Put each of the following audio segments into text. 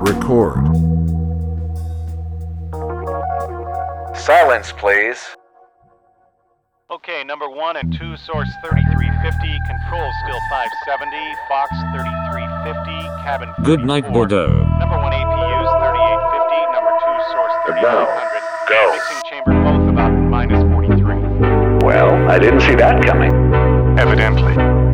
Record. Silence, please. Okay, number one and two, source 3350, control still 570, Fox 3350, cabin. Good night, Bordeaux. Number one APU's 3850, number two, source 3500. Go. Mixing chamber both about minus 43. Well, I didn't see that coming. Evidently.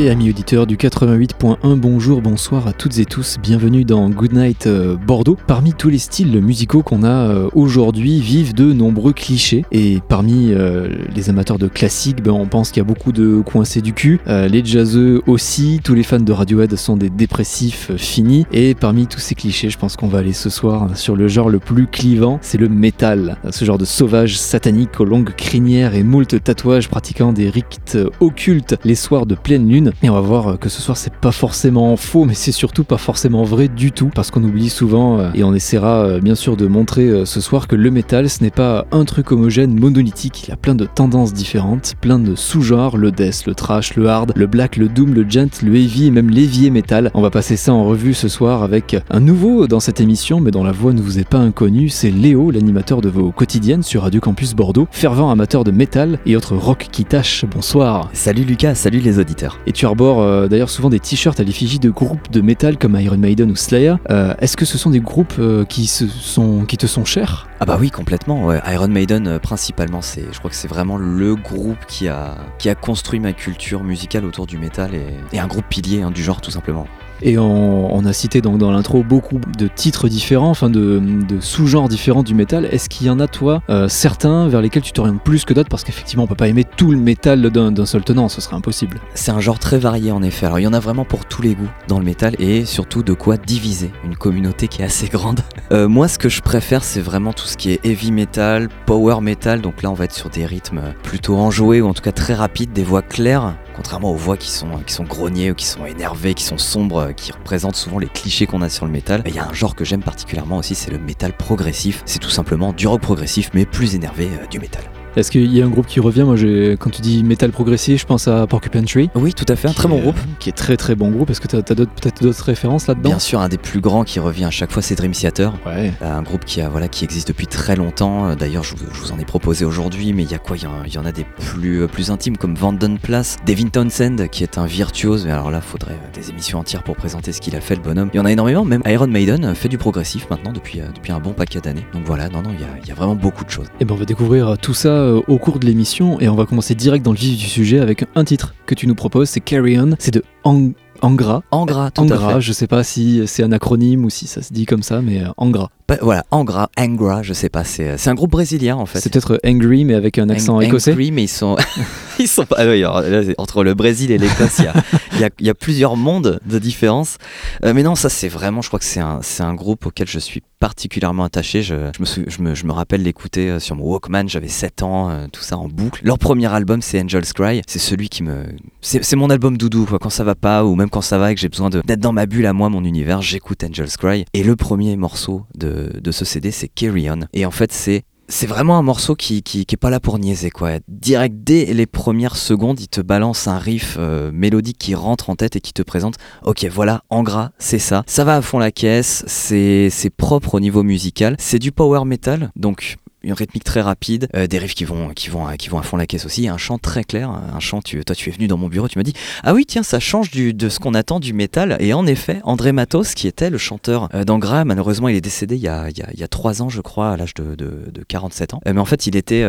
Et amis auditeurs du 88.1, bonjour, bonsoir à toutes et tous, bienvenue dans Goodnight euh, Bordeaux. Parmi tous les styles musicaux qu'on a euh, aujourd'hui vivent de nombreux clichés. Et parmi euh, les amateurs de classique, ben, on pense qu'il y a beaucoup de coincés du cul, les jazzeux aussi, tous les fans de Radiohead sont des dépressifs finis. Et parmi tous ces clichés, je pense qu'on va aller ce soir hein, sur le genre le plus clivant, c'est le métal, ce genre de sauvage satanique aux longues crinières et moult tatouages pratiquant des rites occultes les soirs de pleine lune et on va voir que ce soir c'est pas forcément faux mais c'est surtout pas forcément vrai du tout parce qu'on oublie souvent euh, et on essaiera euh, bien sûr de montrer euh, ce soir que le métal ce n'est pas un truc homogène monolithique, il y a plein de tendances différentes, plein de sous-genres, le death, le trash, le hard, le black, le doom, le gent, le heavy et même l'heavy metal. On va passer ça en revue ce soir avec un nouveau dans cette émission mais dont la voix ne vous est pas inconnue, c'est Léo, l'animateur de vos quotidiennes sur Radio Campus Bordeaux, fervent amateur de métal et autres rock qui tâche. Bonsoir. Salut Lucas, salut les auditeurs. Et tu arbores euh, d'ailleurs souvent des t-shirts à l'effigie de groupes de métal comme Iron Maiden ou Slayer. Euh, Est-ce que ce sont des groupes euh, qui, te sont chers? Ah bah oui, complètement. Iron Maiden, principalement, je crois que c'est vraiment le groupe qui a, construit ma culture musicale autour du métal et, et un groupe pilier hein, du genre tout simplement. Et on, a cité donc dans l'intro beaucoup de titres différents, enfin de, sous-genres différents du métal. Est-ce qu'il y en a toi euh, certains vers lesquels tu t'orientes plus que d'autres? Parce qu'effectivement on peut pas aimer tout le métal d'un d'un seul tenant, ce serait impossible. C'est un genre très varié en effet. Alors il y en a vraiment pour tous les goûts dans le métal et surtout de quoi diviser une communauté qui est assez grande. Euh, moi ce que je préfère c'est vraiment tout ce qui est heavy metal, power metal. Donc là on va être sur des rythmes plutôt enjoués ou en tout cas très rapides, des voix claires. Contrairement aux voix qui sont, qui sont grognées ou qui sont énervées, qui sont sombres, qui représentent souvent les clichés qu'on a sur le métal. Il y a un genre que j'aime particulièrement aussi, c'est le métal progressif. C'est tout simplement du rock progressif mais plus énervé euh, du métal. Est-ce qu'il y a un groupe qui revient Moi, quand tu dis métal progressif, je pense à Porcupine Tree. Oui, tout à fait, un très bon est, groupe. euh, Qui est très très bon groupe. Est-ce que tu as, peut-être d'autres références là-dedans Bien sûr, un des plus grands qui revient à chaque fois, c'est Dream Theater. Ouais. Euh, Un groupe qui, a, voilà, qui existe depuis très longtemps. Euh, D'ailleurs, je, vous- je vous en ai proposé aujourd'hui, mais il y a quoi? Il y, en- il y en a des plus, plus intimes comme Vanden Place, Devin Townsend, qui est un virtuose. Mais alors là, faudrait euh, des émissions entières pour présenter ce qu'il a fait, le bonhomme. Il y en a énormément. Même Iron Maiden fait du progressif maintenant depuis, depuis un bon paquet d'années. Donc voilà, non, non, il y a, il y a vraiment beaucoup de choses. Et ben on va découvrir tout ça euh, au cours de l'émission et on va commencer direct dans le vif du sujet avec un titre que tu nous proposes, c'est Carry On, c'est de Ang- Angra. Angra, tout Angra, à fait. je sais pas si c'est un acronyme ou si ça se dit comme ça, mais euh, Angra. Pas- voilà, Angra, Angra, je sais pas. C'est euh, c'est un groupe brésilien en fait. C'est peut-être Angry mais avec un accent Ang- écossais. Angry, mais ils sont, ils sont pas. ah oui, alors, là, c'est- entre le Brésil et l'Écosse, il y a, y, y plusieurs mondes de différence. Euh, mais non, ça c'est vraiment, je crois que c'est un, c'est un groupe auquel je suis particulièrement attaché. Je, je me, sou- je, me, je me rappelle l'écouter sur mon Walkman, j'avais 7 ans, euh, tout ça en boucle. Leur premier album, c'est Angel's Cry. C'est celui qui me. C'est c'est mon album doudou, quoi. Quand ça va pas, ou même quand ça va et que j'ai besoin d'être dans ma bulle à moi, mon univers, j'écoute Angel's Cry. Et le premier morceau de, de ce CD, c'est Carry On. Et en fait, c'est c'est vraiment un morceau qui, qui, pas là pour niaiser quoi. Direct dès les premières secondes, il te balance un riff euh, mélodique qui rentre en tête et qui te présente OK, voilà, en gras, c'est ça. Ça va à fond la caisse, c'est propre au niveau musical, c'est du power metal donc une rythmique très rapide, euh, des riffs qui vont, à fond la caisse aussi, un chant très clair, un chant, toi tu es venu dans mon bureau, tu m'as dit, ah oui tiens ça change de ce qu'on attend du métal, et en effet, André Matos, qui était le chanteur euh, d'Angra, malheureusement il est décédé il y a, il y a, il y a 3 ans je crois, à l'âge de, de, de 47 ans, Euh, mais en fait il, était,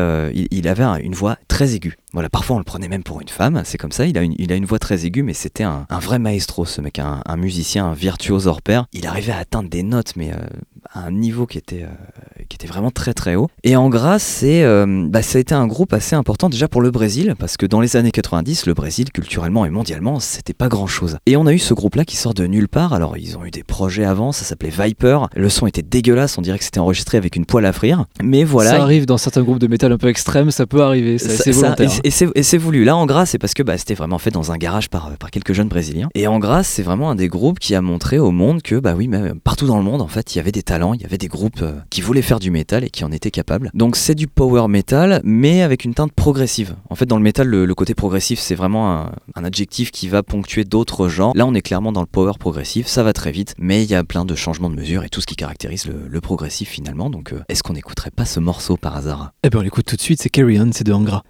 il, avait un- une voix très aiguë, voilà, parfois on le prenait même pour une femme, c'est comme ça, il a une, voix très aiguë, mais c'était un, vrai maestro ce mec, un, musicien, un virtuose hors pair, il arrivait à atteindre des notes, mais à un niveau qui était, qui était vraiment très très haut. Et Angra, c'est, euh, bah, ça a été un groupe assez important déjà pour le Brésil, parce que dans les années 90, le Brésil, culturellement et mondialement, c'était pas grand chose. Et on a eu ce groupe-là qui sort de nulle part. Alors, ils ont eu des projets avant, ça s'appelait Viper. Le son était dégueulasse, on dirait que c'était enregistré avec une poêle à frire. Mais voilà. Ça arrive dans certains groupes de métal un peu extrêmes, ça peut arriver, Ça- ça- volontaire. et c'est- et c'est voulu. Là, en gras, c'est parce que bah, c'était vraiment fait dans un garage par, par quelques jeunes brésiliens. Et en gras, c'est vraiment un des groupes qui a montré au monde que, bah oui, mais partout dans le monde, en fait, il y avait des talents, il y avait des groupes euh, qui voulaient faire du métal et qui en étaient capables. Donc, c'est du power metal, mais avec une teinte progressive. En fait, dans le métal, le, côté progressif, c'est vraiment un, adjectif qui va ponctuer d'autres genres. Là, on est clairement dans le power progressif, ça va très vite, mais il y a plein de changements de mesure et tout ce qui caractérise le, progressif finalement. Donc, euh, est-ce qu'on n'écouterait pas ce morceau par hasard? Eh ben on l'écoute tout de suite, c'est Carry On, c'est de Angra.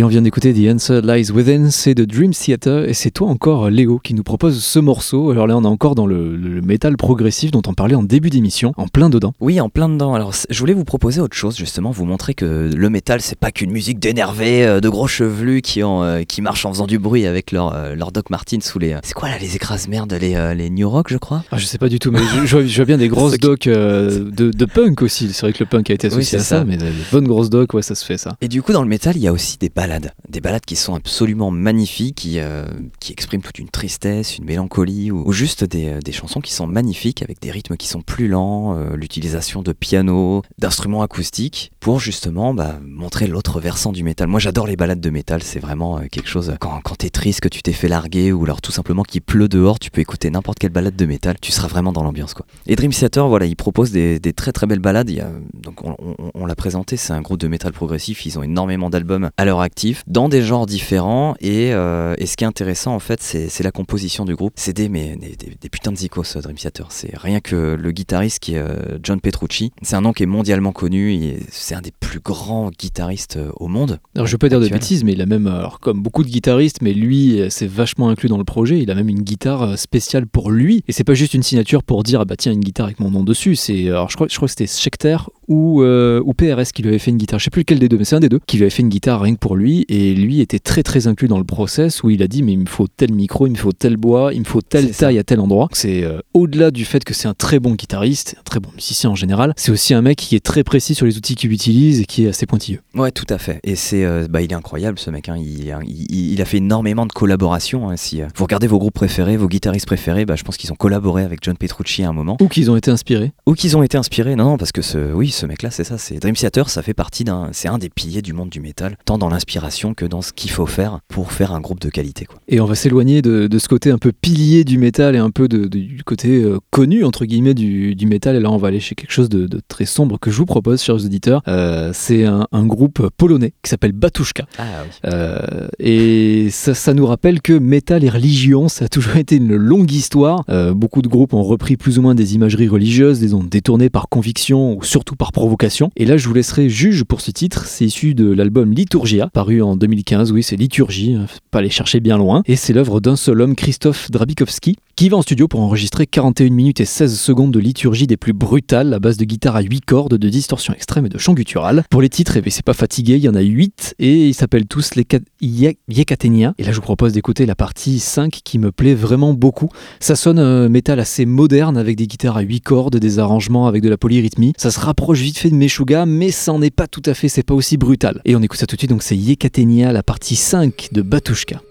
Et on vient d'écouter The Answer Lies Within, c'est de Dream Theater, et c'est toi encore, Léo, qui nous propose ce morceau. Alors là, on est encore dans le, le métal progressif dont on parlait en début d'émission, en plein dedans. Oui, en plein dedans. Alors, je voulais vous proposer autre chose, justement, vous montrer que le métal, c'est pas qu'une musique d'énervés, euh, de gros chevelus qui, ont, euh, qui marchent en faisant du bruit avec leur, euh, leur Doc Martens sous les. euh, c'est quoi là, les écrase-merdes, les, les New Rock, je crois? Ah, je sais pas du tout, mais je, je vois, je vois bien des grosses docs de, de punk aussi. C'est vrai que le punk a été Oui, associé c'est à ça, ça. mais des bonnes grosses docs, ouais, ça se fait ça. Et du coup, dans le métal, il y a aussi des balades. Des balades qui sont absolument magnifiques, qui, euh, qui expriment toute une tristesse, une mélancolie, ou, juste des, euh, des chansons qui sont magnifiques avec des rythmes qui sont plus lents, euh, l'utilisation de piano, d'instruments acoustiques, pour justement bah, montrer l'autre versant du métal. Moi j'adore les balades de métal, c'est vraiment quelque chose, quand, quand t'es triste, que tu t'es fait larguer, ou alors tout simplement qu'il pleut dehors, tu peux écouter n'importe quelle balade de métal, tu seras vraiment dans l'ambiance quoi. Et Dream Theater, voilà, il propose des, très très belles balades, donc on, on- on l'a présenté, c'est un groupe de métal progressif, ils ont énormément d'albums à leur actif, dans des genres différents, et, euh, et ce qui est intéressant en fait, c'est la composition du groupe. C'est des, mais, des, des- des putains de zikos, euh, Dream Theater. C'est rien que le guitariste qui est euh, John Petrucci, c'est un nom qui est mondialement connu, c'est un des plus grands guitaristes au monde. Alors je pas dire de bêtises, mais il a même, alors, comme beaucoup de guitaristes, mais lui, c'est vachement inclus dans le projet. Il a même une guitare spéciale pour lui, et c'est pas juste une signature pour dire ah bah tiens une guitare avec mon nom dessus. C'est, alors je crois, je crois que c'était Schecter ou euh, ou PRS qui lui avait fait une guitare. Je sais plus lequel des deux, mais c'est un des deux qui lui avait fait une guitare rien que pour lui, et lui était très très inclus dans le process où il a dit mais il me faut tel micro, il me faut tel bois, il me faut telle C'est ça. taille à tel endroit. C'est euh, au-delà du fait que c'est un très bon guitariste, un très bon musicien en général, c'est aussi un mec qui est très précis sur les outils qu'il utilise et qui est assez pointilleux. Ouais, tout à fait. Et c'est, euh, bah, il est incroyable ce mec. hein. Il, il- il a fait énormément de collaborations. hein. Si euh, vous regardez vos groupes préférés, vos guitaristes préférés, bah, je pense qu'ils ont collaboré avec John Petrucci à un moment. Ou qu'ils ont été inspirés. Ou qu'ils ont été inspirés. Non, non, parce que ce, oui, ce mec-là, c'est ça. C'est Dream Theater, ça fait partie d'un, c'est un des piliers du monde du métal, tant dans l'inspiration que dans ce qu'il faut faire pour faire un groupe de qualité. Quoi. Et on va s'éloigner de, de ce côté un peu pilier du métal et un peu de- de- du côté euh, connu, entre guillemets, du, du métal. Et là, on va aller chez quelque chose de, très sombre que je vous propose, chers auditeurs. Euh, c'est un, un groupe polonais qui s'appelle Batushka. Ah oui. Euh, et ça, ça nous rappelle que métal et religion, ça a toujours été une longue histoire. Beaucoup de groupes ont repris plus ou moins des imageries religieuses, les ont détournées par conviction ou surtout par provocation. Et là, je vous laisserai juge pour ce titre. C'est issu de l'album Liturgia, paru en 2015. Oui, c'est liturgie, hein, pas aller chercher bien loin. Et c'est l'œuvre d'un seul homme, Christophe Drabikowski, qui va en studio pour enregistrer 41 minutes et 16 secondes de liturgie des plus brutales à base de guitare à 8 cordes, de distorsion extrême et de chant guttural. Pour les titres, eh bien, c'est pas fatigué, il y en a 8 et ils s'appellent tous les Ka- Ye- Yekatenia. Et là, je vous propose d'écouter la partie 5 qui me plaît vraiment beaucoup. Ça sonne euh, métal assez moderne avec des guitares à 8 cordes, des arrangements avec de la polyrythmie. Ça se rapproche vite fait de Meshuga, mais ça en est pas tout à fait, c'est pas aussi brutal. Et on écoute ça tout de suite, donc c'est Yekatenia, la partie 5 de Batushka.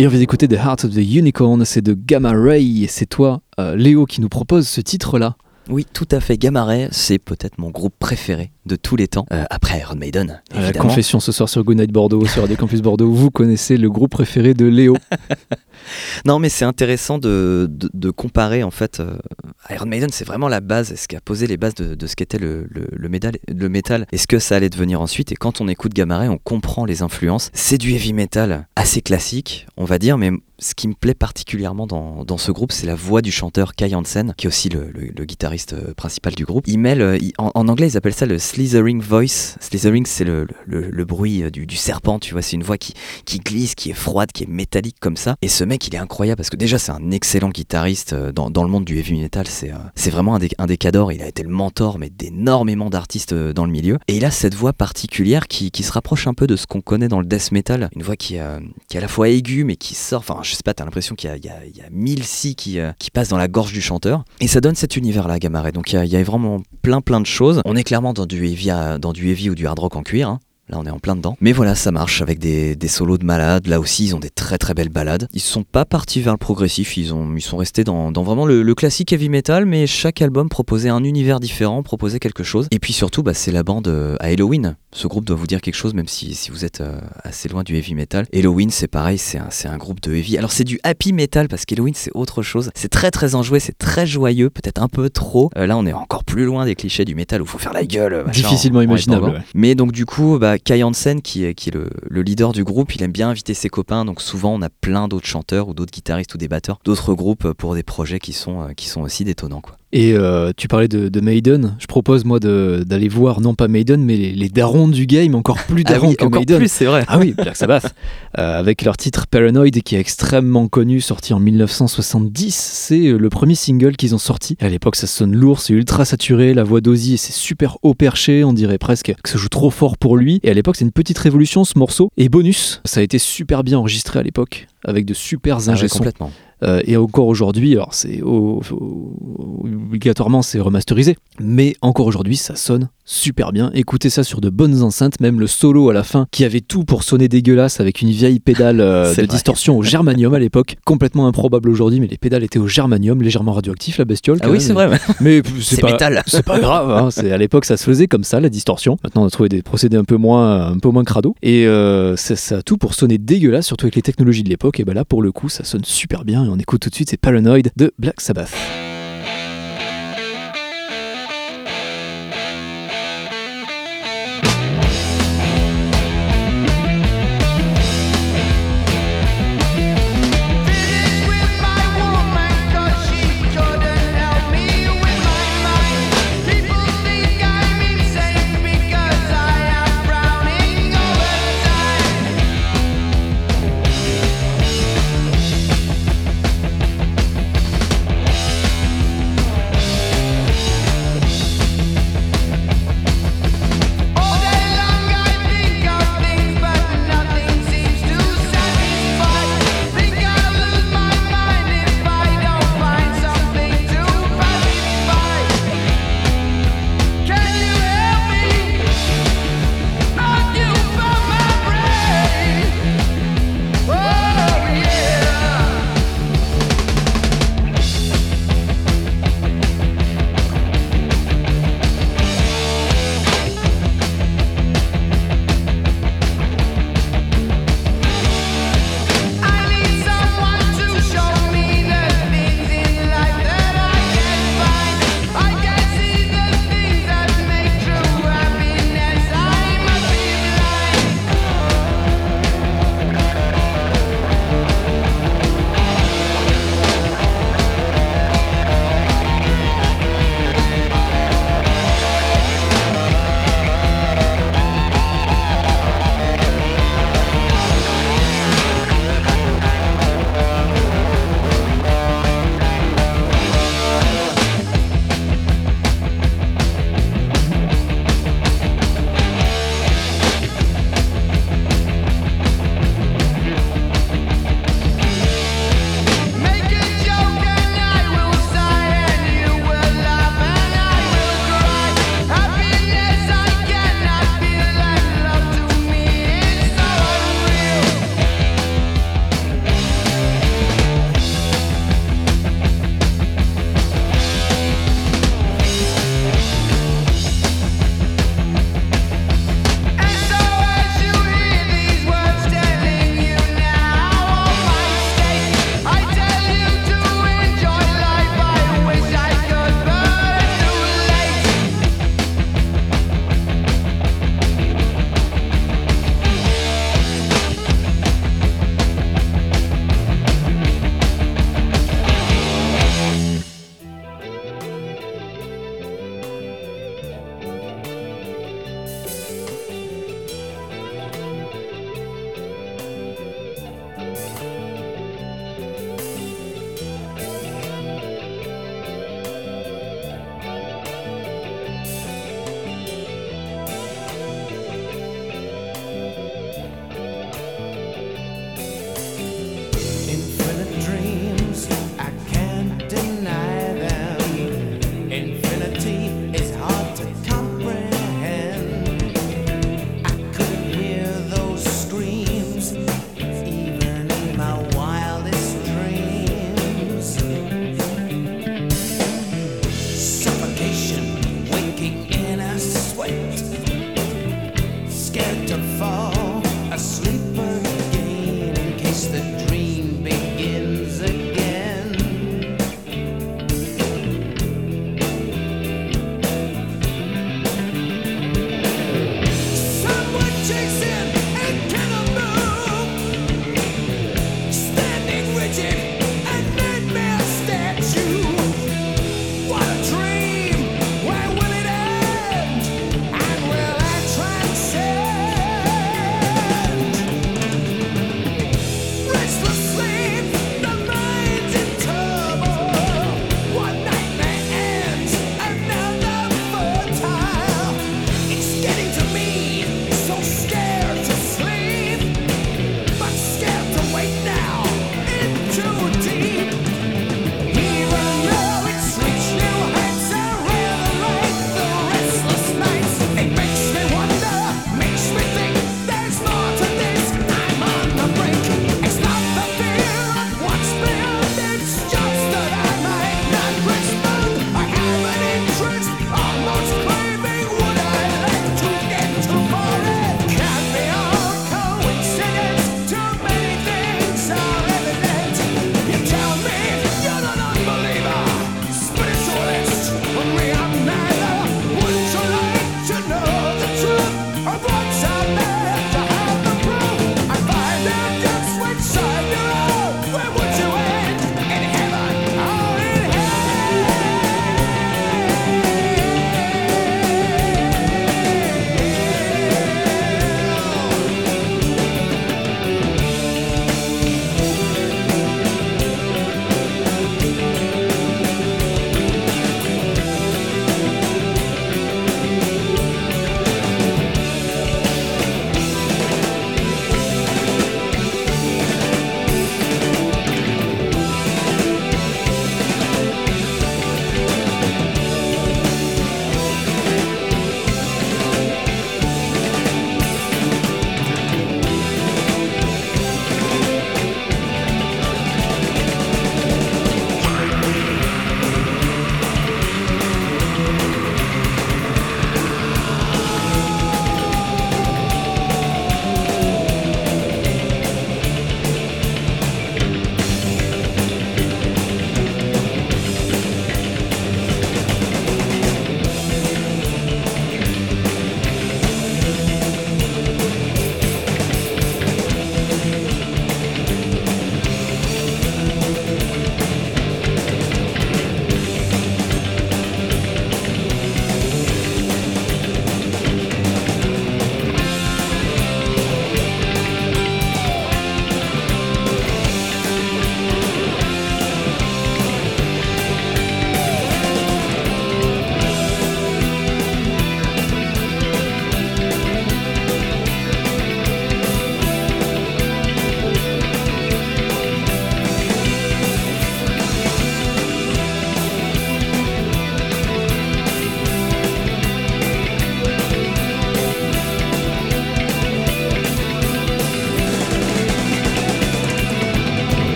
Et on vient d'écouter The Heart of the Unicorn, c'est de Gamma Ray, et c'est toi, euh, Léo, qui nous propose ce titre-là. Oui, tout à fait. Gamma Ray, c'est peut-être mon groupe préféré de tous les temps, euh, après Iron Maiden. La confession ce soir sur Goodnight Bordeaux, sur Radio Campus Bordeaux, vous connaissez le groupe préféré de Léo. Non, mais c'est intéressant de, de, de comparer en fait. euh, Iron Maiden, c'est vraiment la base, ce qui a posé les bases de, de ce qu'était le, le, le, métal, le métal et ce que ça allait devenir ensuite. Et quand on écoute Gamma Ray, on comprend les influences. C'est du heavy metal assez classique, on va dire, mais ce qui me plaît particulièrement dans, dans ce groupe, c'est la voix du chanteur Kai Hansen, qui est aussi le, le, le guitariste euh, principal du groupe. Il mêle, euh, il- en, anglais, ils appellent ça le slithering voice. Slithering, c'est le, le, bruit euh, du, du serpent, tu vois, c'est une voix qui, qui glisse, qui est froide, qui est métallique comme ça. Et ce mec, il est incroyable parce que déjà, c'est un excellent guitariste dans, dans le monde du heavy metal. C'est euh, vraiment un des, un des cadors. Il a été le mentor, mais d'énormément d'artistes dans le milieu. Et il a cette voix particulière qui, qui se rapproche un peu de ce qu'on connaît dans le death metal. Une voix qui, euh, qui est à la fois aiguë, mais qui sort. Enfin, je sais pas, t'as l'impression qu'il y a, il y, a, y a mille qui, euh, qui passent dans la gorge du chanteur. Et ça donne cet univers-là, Gamma Ray. Donc il y, a, vraiment plein, plein de choses. On est clairement dans du heavy, à- dans ou du hard rock en cuir. hein. Là, on est en plein dedans. Mais voilà, ça marche avec des, des solos de malades. Là aussi, ils ont des très très belles balades. Ils sont pas partis vers le progressif. Ils, ont, ils sont restés dans, dans vraiment le, le classique heavy metal. Mais chaque album proposait un univers différent, proposait quelque chose. Et puis surtout, bah, c'est la bande euh, à Halloween. Ce groupe doit vous dire quelque chose, même si, si vous êtes euh, assez loin du heavy metal. Halloween, c'est pareil, c'est un, un groupe de heavy. Alors, c'est du happy metal parce qu'Halloween, c'est autre chose. C'est très très enjoué, c'est très joyeux, peut-être un peu trop. Euh, là, on est encore plus loin des clichés du metal où il faut faire la gueule. machin, Difficilement en- en imaginable, ouais. Mais donc du coup, bah, Kai Hansen, qui est, le, le leader du groupe, il aime bien inviter ses copains. Donc souvent, on a plein d'autres chanteurs ou d'autres guitaristes ou des batteurs, d'autres groupes pour des projets qui sont, euh, qui sont aussi détonnants. Quoi. Et euh, tu parlais de, de Maiden, je propose moi d'aller voir, non pas Maiden, mais les, les darons du game, encore plus darons que Ah encore Maiden. plus, c'est vrai. Ah oui, Black Sabbath, euh, avec leur titre Paranoid qui est extrêmement connu, sorti en 1970. C'est euh, le premier single qu'ils ont sorti. À l'époque, ça sonne lourd, c'est ultra saturé, la voix d'Ozzy c'est super haut perché, on dirait presque que ça joue trop fort pour lui. Et à l'époque, c'est une petite révolution ce morceau. Et bonus, ça a été super bien enregistré à l'époque, avec de super Ah ouais, ingé sons. complètement. Euh, et encore aujourd'hui, alors c'est obligatoirement c'est remasterisé, mais encore aujourd'hui ça sonne super bien. Écoutez ça sur de bonnes enceintes, même le solo à la fin qui avait tout pour sonner dégueulasse avec une vieille pédale euh, de vrai. distorsion au germanium à l'époque, complètement improbable aujourd'hui, mais les pédales étaient au germanium, légèrement radioactif la bestiole. Ah oui, c'est vrai. Mais C'est pas. pas grave, hein, c'est- à l'époque ça se faisait comme ça, la distorsion. Maintenant on a trouvé des procédés un peu moins, un peu moins crado. Et euh, ça, ça a tout pour sonner dégueulasse, surtout avec les technologies de l'époque. Et ben là pour le coup ça sonne super bien. On écoute tout de suite, c'est Paranoid de Black Sabbath.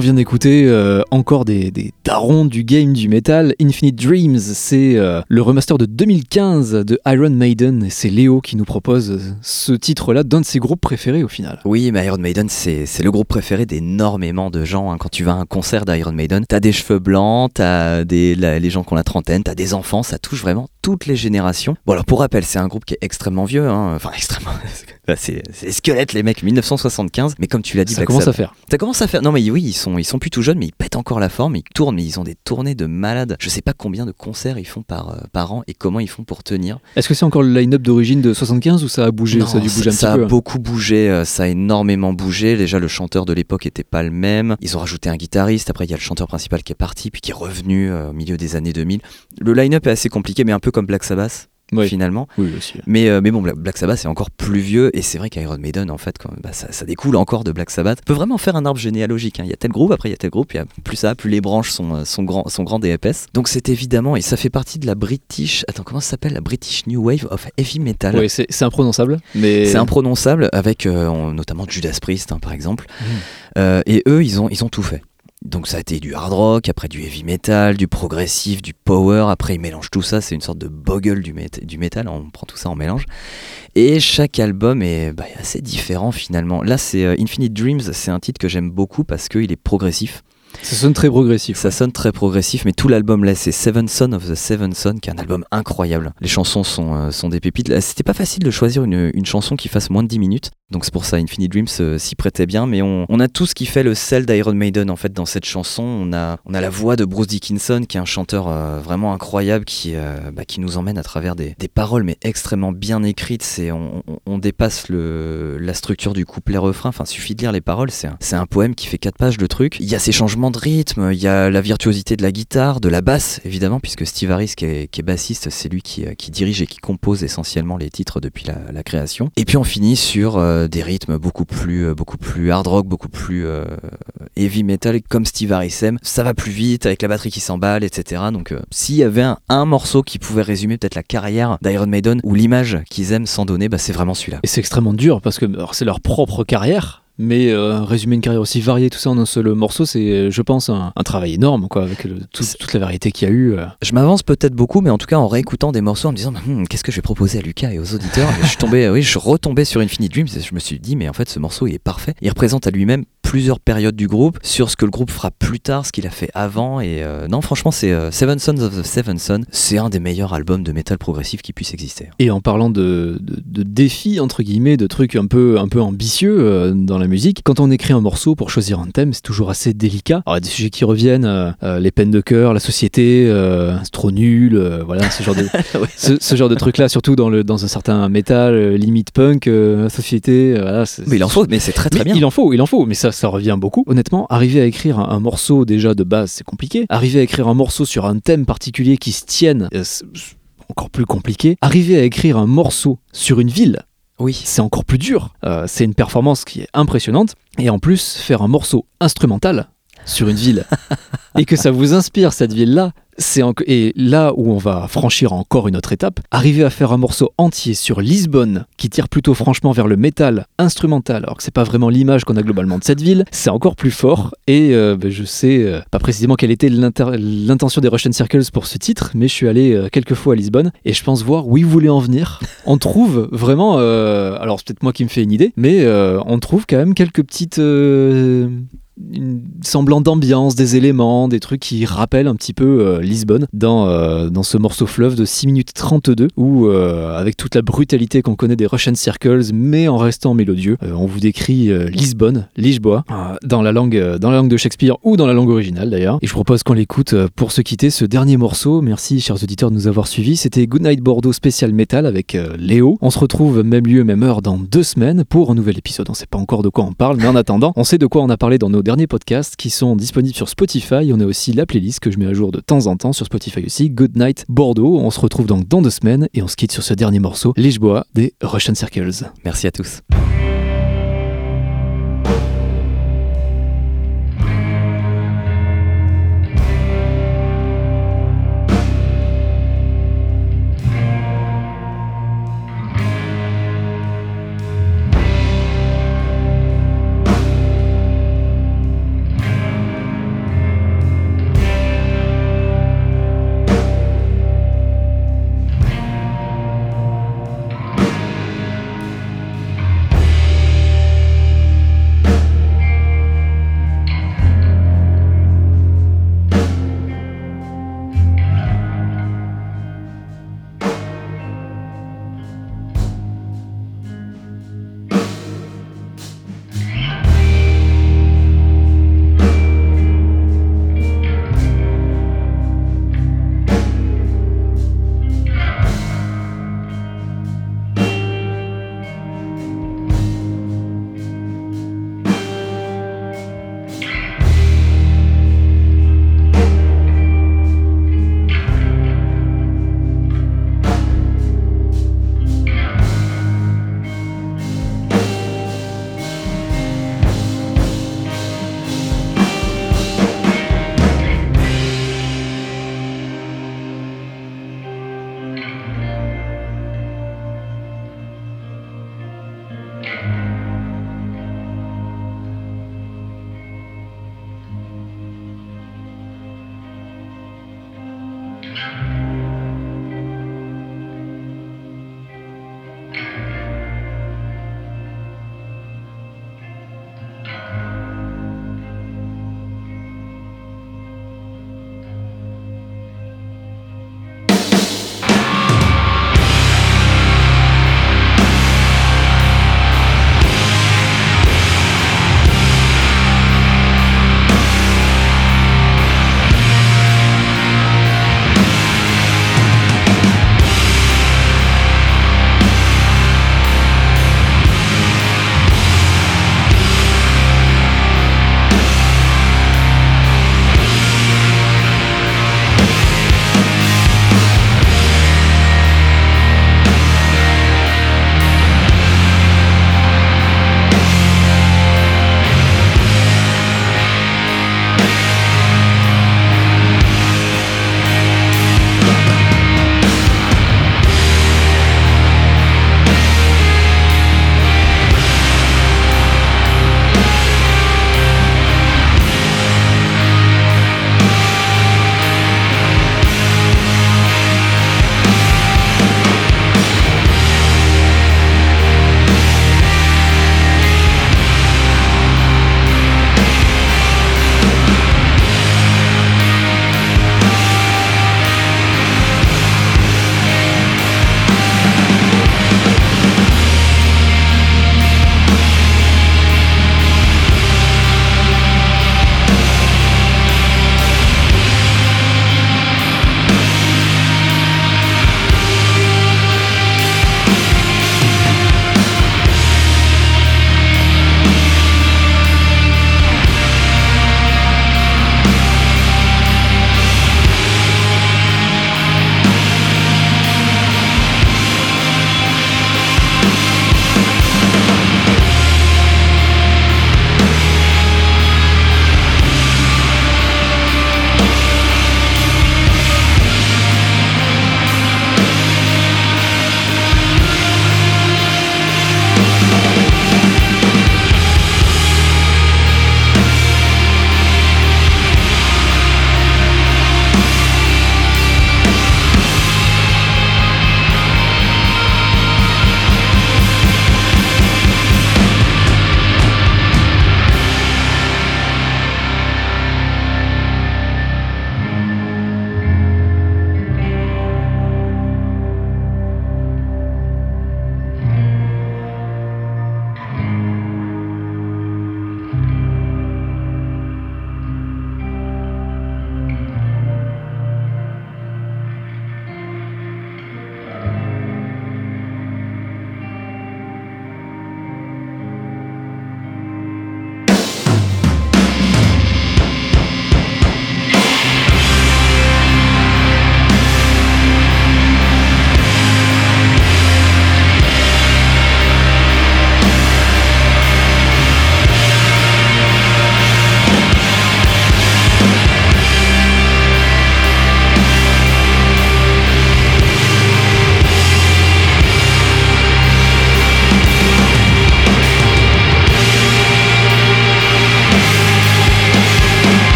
On vient d'écouter euh, encore des, des darons du game du métal. Infinite Dreams, c'est euh, le remaster de 2015 de Iron Maiden. Et c'est Léo qui nous propose euh, ce titre-là d'un de ses groupes préférés au final. Oui, mais Iron Maiden, c'est le groupe préféré d'énormément de gens. hein. Quand tu vas à un concert d'Iron Maiden, t'as des cheveux blancs, t'as des, les gens qui ont la trentaine, t'as des enfants, ça touche vraiment toutes les générations. Bon, alors pour rappel, c'est un groupe qui est extrêmement vieux, hein. enfin extrêmement. Bah, c'est c'est les squelettes, les mecs, 1975. Mais comme tu l'as dit, Ça Black commence à faire. Ça commence à faire. Non, mais oui, ils sont, ils sont plus tout jeunes, mais ils pètent encore la forme. Ils tournent, mais ils ont des tournées de malades. Je sais pas combien de concerts ils font par, euh, par an et comment ils font pour tenir. Est-ce que c'est encore le line-up d'origine de 75 ou ça a bougé? Non, Ça a dû bouger un ça petit peu. a beaucoup bougé, euh, ça a énormément bougé. Déjà, le chanteur de l'époque était pas le même. Ils ont rajouté un guitariste. Après, il y a le chanteur principal qui est parti, puis qui est revenu euh, au milieu des années 2000. Le line-up est assez compliqué, mais un peu comme Black Sabbath. Oui. Finalement, Oui, aussi. mais, euh, mais bon, Bla- Black Sabbath c'est encore plus vieux et c'est vrai qu'Iron Maiden en fait, quand, bah, ça, ça découle encore de Black Sabbath. On peut vraiment faire un arbre généalogique. hein. Il y a tel groupe, après il y a tel groupe, y a plus ça, plus les branches sont, euh, sont, grands, sont grandes et épaisses. Donc c'est évidemment, et ça fait partie de la British, attends, comment ça s'appelle La British New Wave of Heavy Metal? Oui, c'est imprononçable. Mais... C'est imprononçable avec euh, on- notamment Judas Priest hein, par exemple. Euh, et eux, ils ont, ils ont tout fait. Donc ça a été du hard rock, après du heavy metal, du progressif, du power. Après ils mélangent tout ça, c'est une sorte de bogle du, métal. On prend tout ça en mélange. Et chaque album est bah, assez différent finalement. Là, c'est euh, Infinite Dreams, c'est un titre que j'aime beaucoup parce qu'il est progressif. Ça sonne très progressif. Ça sonne très progressif, mais tout l'album là, c'est Seven Son of the Seven Son, qui est un album incroyable. Les chansons sont, euh, sont des pépites. C'était pas facile de choisir une, une chanson qui fasse moins de 10 minutes, donc c'est pour ça Infinite Dreams euh, s'y prêtait bien, mais on, on a tout ce qui fait le sel d'Iron Maiden en fait dans cette chanson. On a, on a la voix de Bruce Dickinson, qui est un chanteur euh, vraiment incroyable, qui, bah, qui nous emmène à travers des, des paroles, mais extrêmement bien écrites. On, dépasse le, la structure du couplet-refrain, enfin suffit de lire les paroles, c'est un, c'est un poème qui fait 4 pages de trucs. Il y a ces changements de rythme, il y a la virtuosité de la guitare, de la basse évidemment, puisque Steve Harris qui est, bassiste, c'est lui qui, euh, qui dirige et qui compose essentiellement les titres depuis la, création. Et puis on finit sur euh, des rythmes beaucoup plus, euh, beaucoup plus hard rock, beaucoup plus heavy metal, comme Steve Harris aime. Ça va plus vite avec la batterie qui s'emballe, etc. Donc s'il y avait un, morceau qui pouvait résumer peut-être la carrière d'Iron Maiden ou l'image qu'ils aiment s'en donner, bah, c'est vraiment celui-là. Et c'est extrêmement dur parce que c'est leur propre carrière. Mais euh, résumer une carrière aussi variée, tout ça en un seul morceau, c'est, euh, je pense, un, un travail énorme, quoi, avec le- tout- C'est- toute la variété qu'il y a eu. euh. Je m'avance peut-être beaucoup, mais en tout cas en réécoutant des morceaux, en me disant Hmm, qu'est-ce que je vais proposer à Lucas et aux auditeurs? Et je suis tombé, oui, je retombé sur Infinite Dreams et je me suis dit mais en fait ce morceau il est parfait. Il représente à lui-même plusieurs périodes du groupe, sur ce que le groupe fera plus tard, ce qu'il a fait avant. Et euh, non, franchement, c'est euh, Seven Sons of the Seven Sons. C'est un des meilleurs albums de métal progressif qui puisse exister. Et en parlant de, de, de défis, entre guillemets, de trucs un peu, un peu ambitieux euh, dans la musique, quand on écrit un morceau pour choisir un thème, c'est toujours assez délicat. Alors, il y a des sujets qui reviennent, euh, euh, les peines de cœur, la société, euh, c'est trop nul, euh, voilà, ce genre de, ce, ce genre de trucs-là, surtout dans, le, dans un certain métal, limite punk, société, voilà. Mais il en faut, mais c'est très très Mais bien. Il en faut, il en faut, mais ça, ça revient beaucoup. Honnêtement, arriver à écrire un, un morceau déjà de base, c'est compliqué. Arriver à écrire un morceau sur un thème particulier qui se tienne, encore plus compliqué. Arriver à écrire un morceau sur une ville, Oui. c'est encore plus dur. Euh, c'est une performance qui est impressionnante. Et en plus, faire un morceau instrumental sur une ville et que ça vous inspire cette ville-là, c'est et là où on va franchir encore une autre étape, arriver à faire un morceau entier sur Lisbonne qui tire plutôt franchement vers le métal instrumental, alors que c'est pas vraiment l'image qu'on a globalement de cette ville, c'est encore plus fort. Et euh, ben, je sais euh, pas précisément quelle était l'intention des Russian Circles pour ce titre, mais je suis allé euh, quelques fois à Lisbonne et je pense voir où ils voulaient en venir. On trouve vraiment, euh, alors c'est peut-être moi qui me fais une idée, mais on trouve quand même quelques petites une semblant d'ambiance, des éléments, des trucs qui rappellent un petit peu euh, Lisbonne dans, euh, dans ce morceau fleuve de 6 minutes 32 où euh, avec toute la brutalité qu'on connaît des Russian Circles mais en restant mélodieux, on vous décrit Lisbonne, Lisboa, dans, la langue, dans la langue de Shakespeare ou dans la langue originale d'ailleurs. Et je propose qu'on l'écoute pour se quitter ce dernier morceau. Merci chers auditeurs de nous avoir suivis. C'était Goodnight Bordeaux spécial métal avec Léo. On se retrouve même lieu, même heure dans deux semaines pour un nouvel épisode. On sait pas encore de quoi on parle, mais en attendant, on sait de quoi on a parlé dans nos derniers podcasts qui sont disponibles sur Spotify. On a aussi la playlist que je mets à jour de temps en temps sur Spotify aussi, Good Night Bordeaux. On se retrouve donc dans deux semaines et on se quitte sur ce dernier morceau, Lichbois des Russian Circles. Merci à tous.